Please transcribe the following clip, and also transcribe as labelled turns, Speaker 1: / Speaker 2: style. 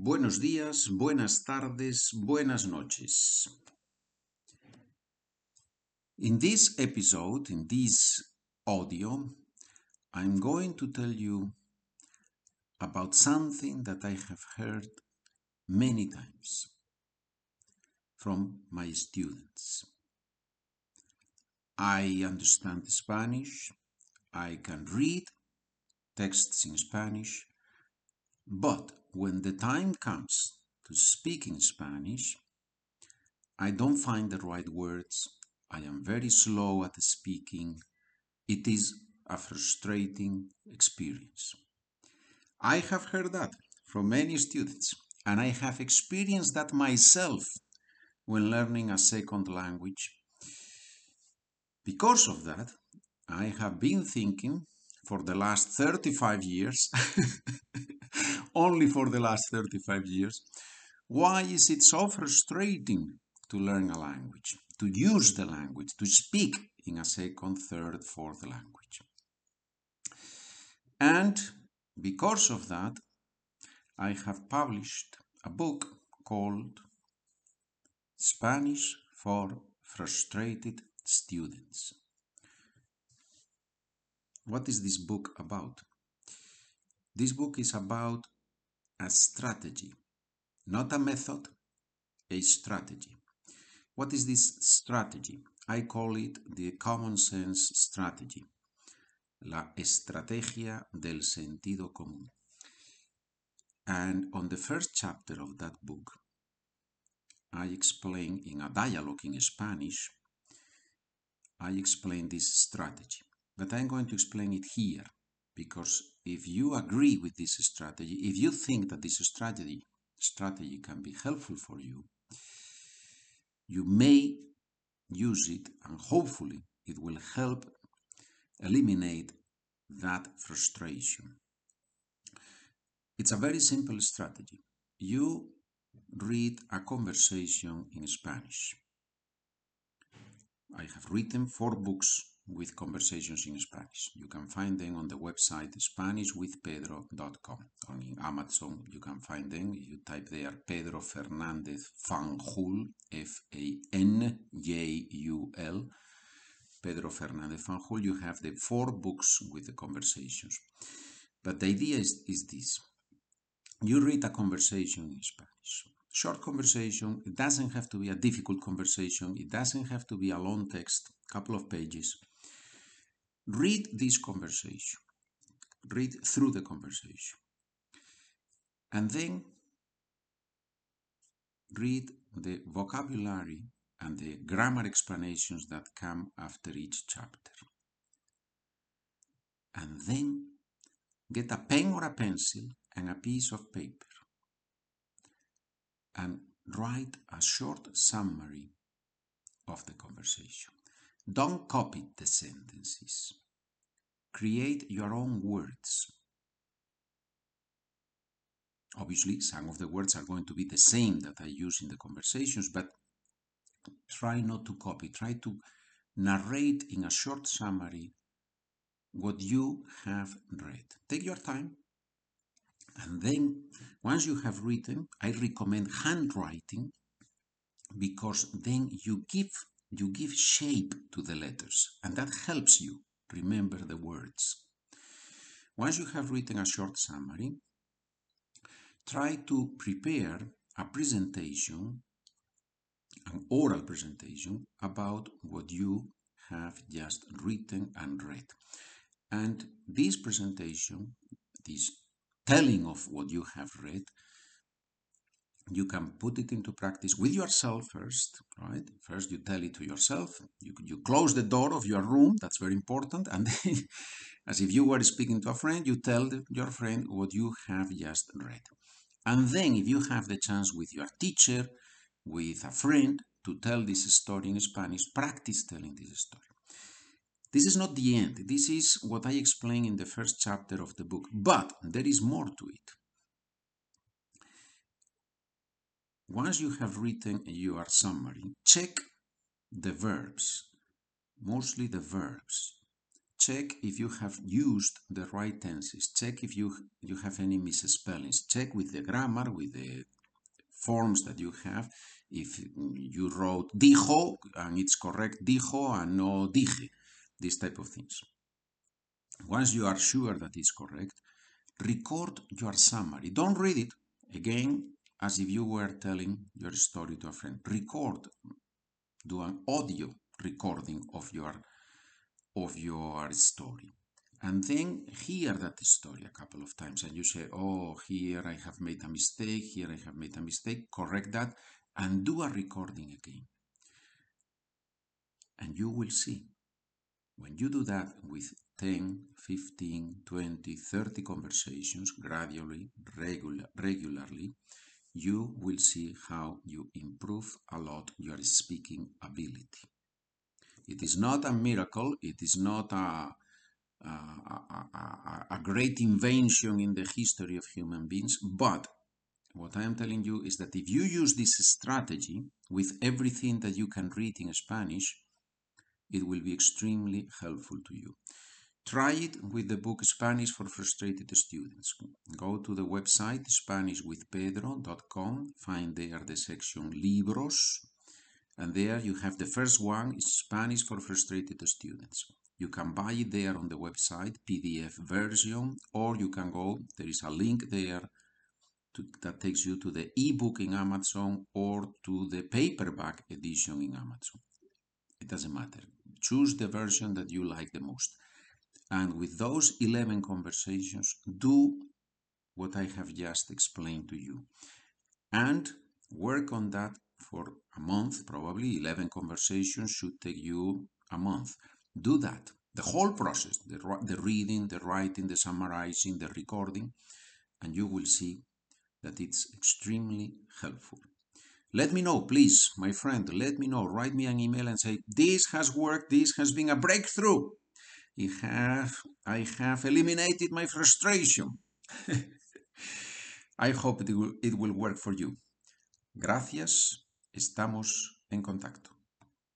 Speaker 1: Buenos días, buenas tardes, buenas noches. In this episode, in this audio, I'm going to tell you about something that I have heard many times from my students. I understand Spanish, I can read texts in Spanish, but when the time comes to speak in Spanish, I don't find the right words. I am very slow at speaking. It is a frustrating experience. I have heard that from many students, and I have experienced that myself when learning a second language. Because of that, I have been thinking for the last 35 years, only for the last 35 years, why is it so frustrating to learn a language, to use the language, to speak in a second, third, fourth language? And because of that, I have published a book called Spanish for Frustrated Students. What is this book about? This book is about a strategy, not a method, a strategy. What is this strategy? I call it the common sense strategy, la estrategia del sentido común. And on the first chapter of that book, I explain in a dialogue in Spanish, I explain this strategy. But I'm going to explain it here because if you agree with this strategy, if you think that this strategy strategy can be helpful for you, you may use it and hopefully it will help eliminate that frustration. It's a very simple strategy. You read a conversation in Spanish. I have written four books with conversations in Spanish. You can find them on the website SpanishWithPedro.com. On Amazon, you can find them. You type there Pedro Fernandez Fanjul, F A N J U L. Pedro Fernandez Fanjul. You have the four books with the conversations. But the idea is, is this you read a conversation in Spanish. Short conversation, it doesn't have to be a difficult conversation, it doesn't have to be a long text, couple of pages. Read this conversation, read through the conversation, and then read the vocabulary and the grammar explanations that come after each chapter. And then get a pen or a pencil and a piece of paper and write a short summary of the conversation. Don't copy the sentences. Create your own words. Obviously, some of the words are going to be the same that I use in the conversations, but try not to copy. Try to narrate in a short summary what you have read. Take your time. And then, once you have written, I recommend handwriting because then you give you give shape to the letters and that helps you remember the words. Once you have written a short summary, try to prepare a presentation, an oral presentation about what you have just written and read. And this presentation, this telling of what you have read, you can put it into practice with yourself first, right? First, you tell it to yourself. You, you close the door of your room, that's very important. And as if you were speaking to a friend, you tell your friend what you have just read. And then, if you have the chance with your teacher, with a friend, to tell this story in Spanish, practice telling this story. This is not the end. This is what I explain in the first chapter of the book. But there is more to it. Once you have written your summary, check the verbs, mostly the verbs. check if you have used the right tenses. Check if you, you have any misspellings. Check with the grammar, with the forms that you have. If you wrote dijo and it's correct dijo and no dije, these type of things. Once you are sure that it's correct, record your summary. Don't read it again as if you were telling your story to a friend. Record, do an audio recording of your of your story. And then hear that story a couple of times and you say, oh, here I have made a mistake, here I have made a mistake, correct that, and do a recording again. And you will see, when you do that with 10, 15, 20, 30 conversations gradually, regular, regularly, you will see how you improve a lot your speaking ability. It is not a miracle, it is not a, a, a, a, great invention in the history of human beings, but what I am telling you is that if you use this strategy with everything that you can read in Spanish, it will be extremely helpful to you. Try it with the book Spanish for Frustrated Students. Go to the website SpanishWithPedro.com, find there the section Libros, and there you have the first one is Spanish for frustrated students. You can buy it there on the website, PDF version, or you can go, there is a link there to, that takes you to the ebook in Amazon or to the paperback edition in Amazon. It doesn't matter. Choose the version that you like the most. And with those 11 conversations, do what I have just explained to you. And work on that for a month, probably 11 conversations should take you a month. Do that. The whole process, the, the reading, the writing, the summarizing, the recording, and you will see that it's extremely helpful. Let me know, please, my friend, let me know. Write me an email and say, this has worked, this has been a breakthrough. I have, I have eliminated my frustration. I hope it will, it will work for you. Gracias Estamos en contacto.